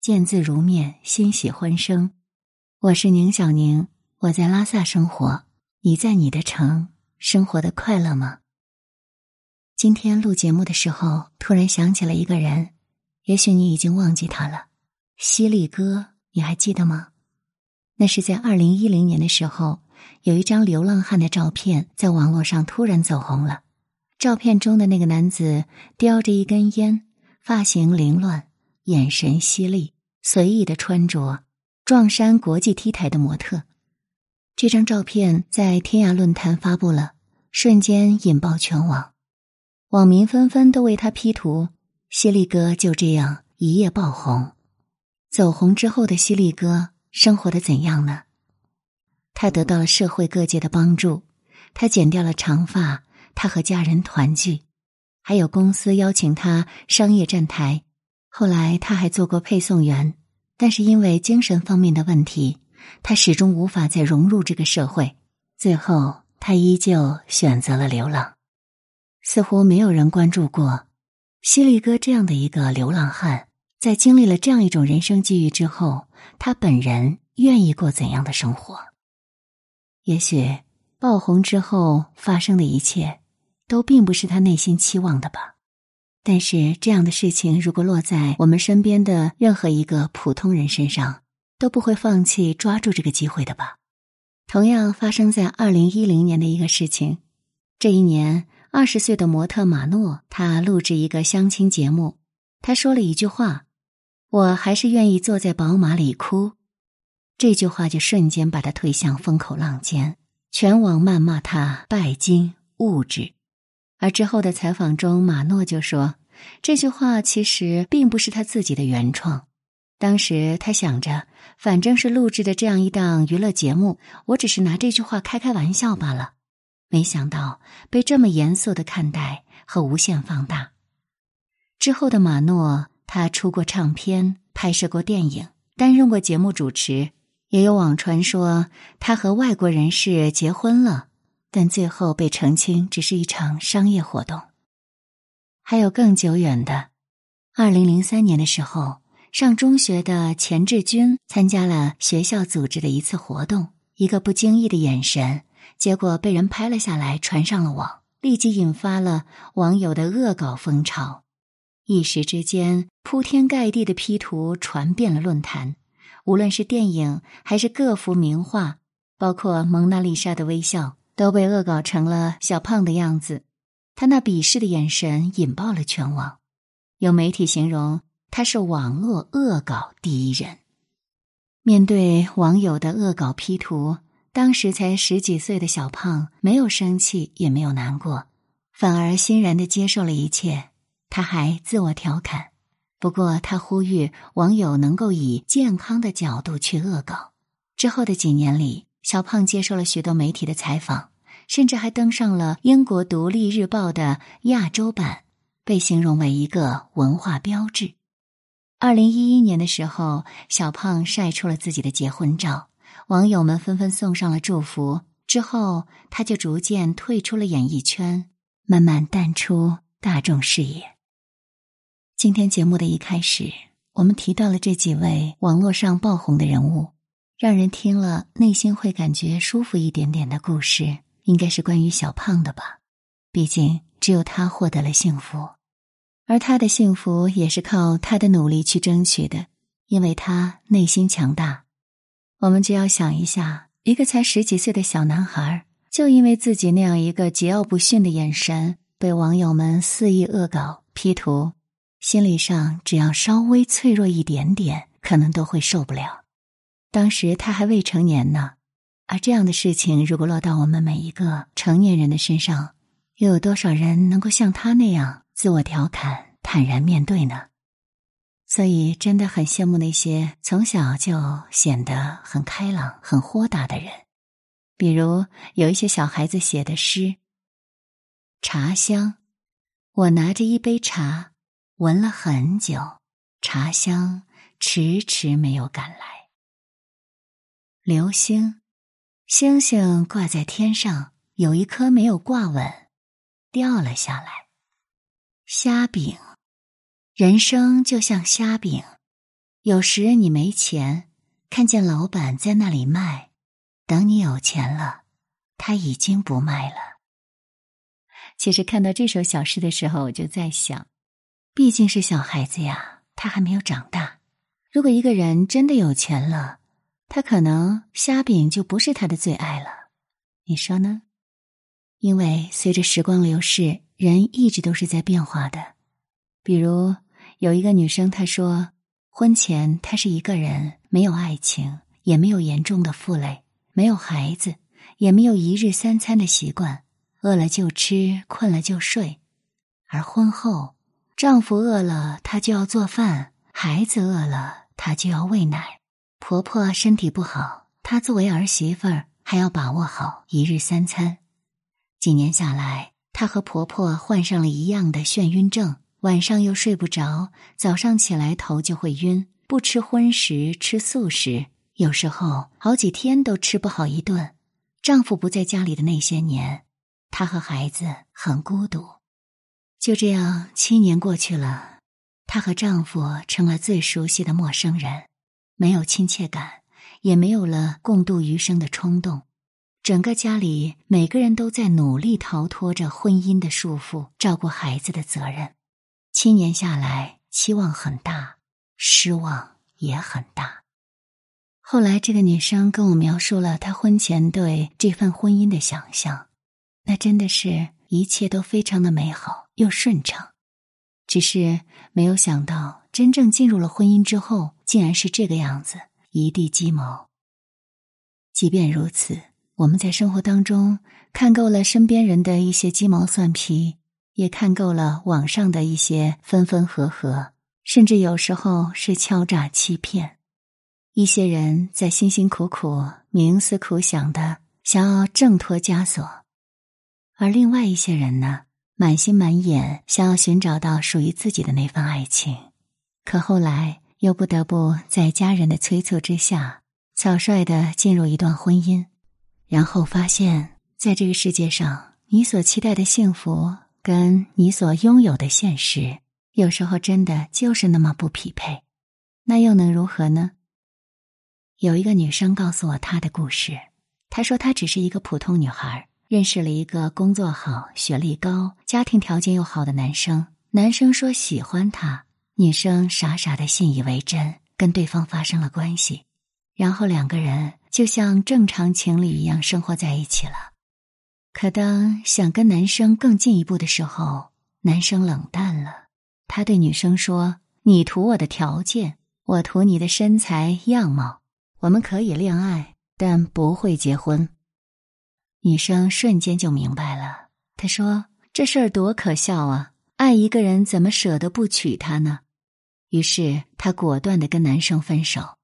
见字如面，欣喜欢声。我是宁小宁，我在拉萨生活。你在你的城生活的快乐吗？今天录节目的时候，突然想起了一个人，也许你已经忘记他了。犀利哥，你还记得吗？那是在二零一零年的时候，有一张流浪汉的照片在网络上突然走红了。照片中的那个男子叼着一根烟，发型凌乱，眼神犀利，随意的穿着，撞衫国际 T 台的模特。这张照片在天涯论坛发布了，瞬间引爆全网，网民纷纷都为他 P 图。犀利哥就这样一夜爆红。走红之后的犀利哥生活的怎样呢？他得到了社会各界的帮助，他剪掉了长发。他和家人团聚，还有公司邀请他商业站台。后来他还做过配送员，但是因为精神方面的问题，他始终无法再融入这个社会。最后，他依旧选择了流浪。似乎没有人关注过，犀利哥这样的一个流浪汉，在经历了这样一种人生际遇之后，他本人愿意过怎样的生活？也许爆红之后发生的一切。都并不是他内心期望的吧，但是这样的事情如果落在我们身边的任何一个普通人身上，都不会放弃抓住这个机会的吧。同样发生在二零一零年的一个事情，这一年二十岁的模特马诺，他录制一个相亲节目，他说了一句话：“我还是愿意坐在宝马里哭。”这句话就瞬间把他推向风口浪尖，全网谩骂他拜金物质。而之后的采访中，马诺就说：“这句话其实并不是他自己的原创。当时他想着，反正是录制的这样一档娱乐节目，我只是拿这句话开开玩笑罢了。没想到被这么严肃的看待和无限放大。之后的马诺，他出过唱片，拍摄过电影，担任过节目主持，也有网传说他和外国人士结婚了。”但最后被澄清，只是一场商业活动。还有更久远的，二零零三年的时候，上中学的钱志军参加了学校组织的一次活动，一个不经意的眼神，结果被人拍了下来，传上了网，立即引发了网友的恶搞风潮。一时之间，铺天盖地的 P 图传遍了论坛，无论是电影还是各幅名画，包括蒙娜丽莎的微笑。都被恶搞成了小胖的样子，他那鄙视的眼神引爆了全网。有媒体形容他是网络恶搞第一人。面对网友的恶搞 P 图，当时才十几岁的小胖没有生气，也没有难过，反而欣然的接受了一切。他还自我调侃，不过他呼吁网友能够以健康的角度去恶搞。之后的几年里。小胖接受了许多媒体的采访，甚至还登上了英国《独立日报》的亚洲版，被形容为一个文化标志。二零一一年的时候，小胖晒出了自己的结婚照，网友们纷纷送上了祝福。之后，他就逐渐退出了演艺圈，慢慢淡出大众视野。今天节目的一开始，我们提到了这几位网络上爆红的人物。让人听了内心会感觉舒服一点点的故事，应该是关于小胖的吧？毕竟只有他获得了幸福，而他的幸福也是靠他的努力去争取的，因为他内心强大。我们就要想一下，一个才十几岁的小男孩，就因为自己那样一个桀骜不驯的眼神，被网友们肆意恶搞、P 图，心理上只要稍微脆弱一点点，可能都会受不了。当时他还未成年呢，而这样的事情如果落到我们每一个成年人的身上，又有多少人能够像他那样自我调侃、坦然面对呢？所以真的很羡慕那些从小就显得很开朗、很豁达的人，比如有一些小孩子写的诗：“茶香，我拿着一杯茶，闻了很久，茶香迟迟没有赶来。”流星，星星挂在天上，有一颗没有挂稳，掉了下来。虾饼，人生就像虾饼，有时你没钱，看见老板在那里卖，等你有钱了，他已经不卖了。其实看到这首小诗的时候，我就在想，毕竟是小孩子呀，他还没有长大。如果一个人真的有钱了，他可能虾饼就不是他的最爱了。你说呢？因为随着时光流逝，人一直都是在变化的。比如有一个女生，她说，婚前她是一个人，没有爱情，也没有严重的负累，没有孩子，也没有一日三餐的习惯，饿了就吃，困了就睡。而婚后，丈夫饿了，她就要做饭；孩子饿了，她就要喂奶；婆婆身体不好，她作为儿媳妇儿还要把握好一日三餐。几年下来，她和婆婆患上了一样的眩晕症，晚上又睡不着，早上起来头就会晕。不吃荤食，吃素食，有时候好几天都吃不好一顿。丈夫不在家里的那些年，她和孩子很孤独。就这样，七年过去了，她和丈夫成了最熟悉的陌生人，没有亲切感，也没有了共度余生的冲动。整个家里每个人都在努力逃脱着婚姻的束缚，照顾孩子的责任。七年下来，期望很大，失望也很大。后来，这个女生跟我描述了她婚前对这份婚姻的想象，那真的是一切都非常的美好又顺畅。只是没有想到，真正进入了婚姻之后，竟然是这个样子，一地鸡毛。即便如此。我们在生活当中看够了身边人的一些鸡毛蒜皮，也看够了网上的一些分分合合，甚至有时候是敲诈欺骗。一些人在辛辛苦苦、冥思苦想的想要挣脱枷锁，而另外一些人呢，满心满眼想要寻找到属于自己的那份爱情，可后来又不得不在家人的催促之下，草率的进入一段婚姻。然后发现，在这个世界上，你所期待的幸福跟你所拥有的现实，有时候真的就是那么不匹配。那又能如何呢？有一个女生告诉我她的故事。她说，她只是一个普通女孩，认识了一个工作好、学历高、家庭条件又好的男生。男生说喜欢她，女生傻傻的信以为真，跟对方发生了关系。然后两个人。就像正常情侣一样生活在一起了，可当想跟男生更进一步的时候，男生冷淡了。他对女生说：“你图我的条件，我图你的身材样貌，我们可以恋爱，但不会结婚。”女生瞬间就明白了。她说：“这事儿多可笑啊！爱一个人怎么舍得不娶她呢？”于是她果断的跟男生分手。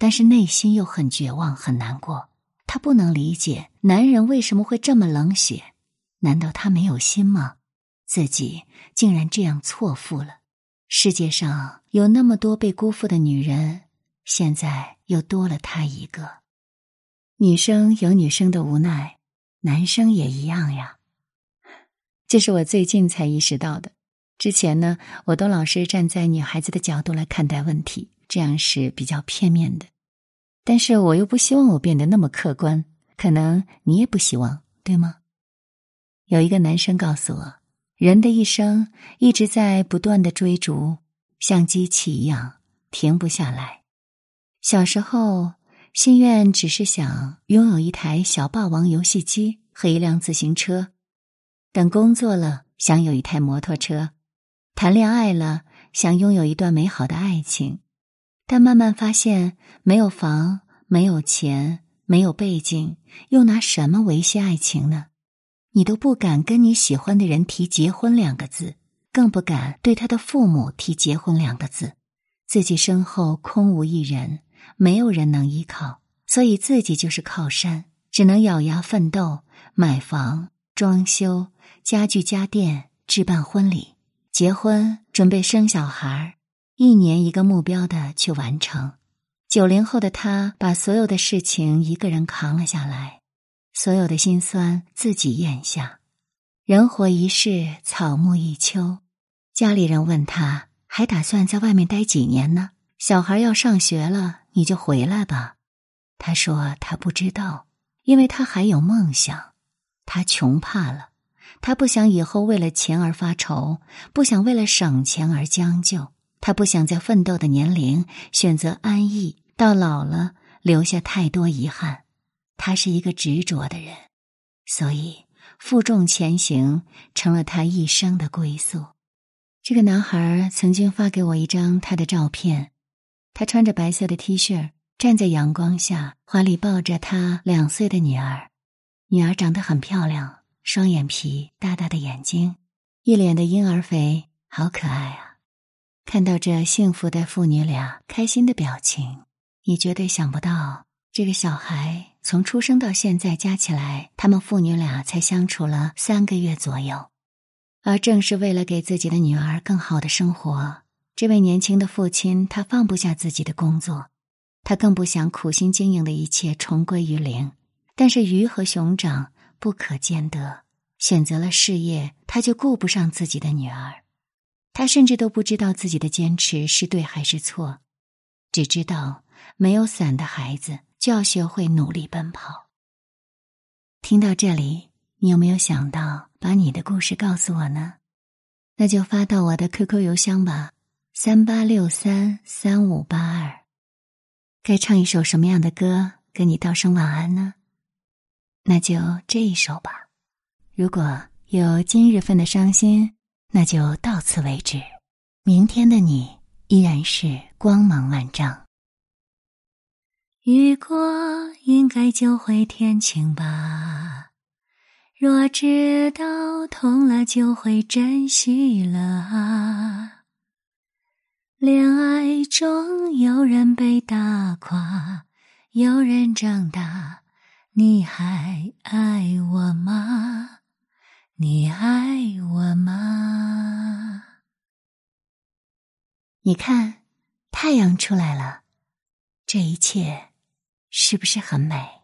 但是内心又很绝望，很难过。她不能理解男人为什么会这么冷血，难道他没有心吗？自己竟然这样错付了。世界上有那么多被辜负的女人，现在又多了她一个。女生有女生的无奈，男生也一样呀。这是我最近才意识到的。之前呢，我都老是站在女孩子的角度来看待问题。这样是比较片面的，但是我又不希望我变得那么客观，可能你也不希望，对吗？有一个男生告诉我，人的一生一直在不断的追逐，像机器一样停不下来。小时候心愿只是想拥有一台小霸王游戏机和一辆自行车，等工作了想有一台摩托车，谈恋爱了想拥有一段美好的爱情。但慢慢发现，没有房，没有钱，没有背景，又拿什么维系爱情呢？你都不敢跟你喜欢的人提结婚两个字，更不敢对他的父母提结婚两个字。自己身后空无一人，没有人能依靠，所以自己就是靠山，只能咬牙奋斗，买房、装修、家具家电、置办婚礼、结婚、准备生小孩一年一个目标的去完成，九零后的他把所有的事情一个人扛了下来，所有的辛酸自己咽下。人活一世，草木一秋。家里人问他还打算在外面待几年呢？小孩要上学了，你就回来吧。他说他不知道，因为他还有梦想。他穷怕了，他不想以后为了钱而发愁，不想为了省钱而将就。他不想在奋斗的年龄选择安逸，到老了留下太多遗憾。他是一个执着的人，所以负重前行成了他一生的归宿。这个男孩曾经发给我一张他的照片，他穿着白色的 T 恤，站在阳光下，怀里抱着他两岁的女儿。女儿长得很漂亮，双眼皮，大大的眼睛，一脸的婴儿肥，好可爱啊！看到这幸福的父女俩开心的表情，你绝对想不到，这个小孩从出生到现在加起来，他们父女俩才相处了三个月左右。而正是为了给自己的女儿更好的生活，这位年轻的父亲他放不下自己的工作，他更不想苦心经营的一切重归于零。但是鱼和熊掌不可兼得，选择了事业，他就顾不上自己的女儿。他甚至都不知道自己的坚持是对还是错，只知道没有伞的孩子就要学会努力奔跑。听到这里，你有没有想到把你的故事告诉我呢？那就发到我的 QQ 邮箱吧，三八六三三五八二。该唱一首什么样的歌跟你道声晚安呢？那就这一首吧。如果有今日份的伤心。那就到此为止，明天的你依然是光芒万丈。雨过应该就会天晴吧？若知道痛了就会珍惜了啊！恋爱中有人被打垮，有人长大，你还爱我吗？你爱我吗？你看，太阳出来了，这一切是不是很美？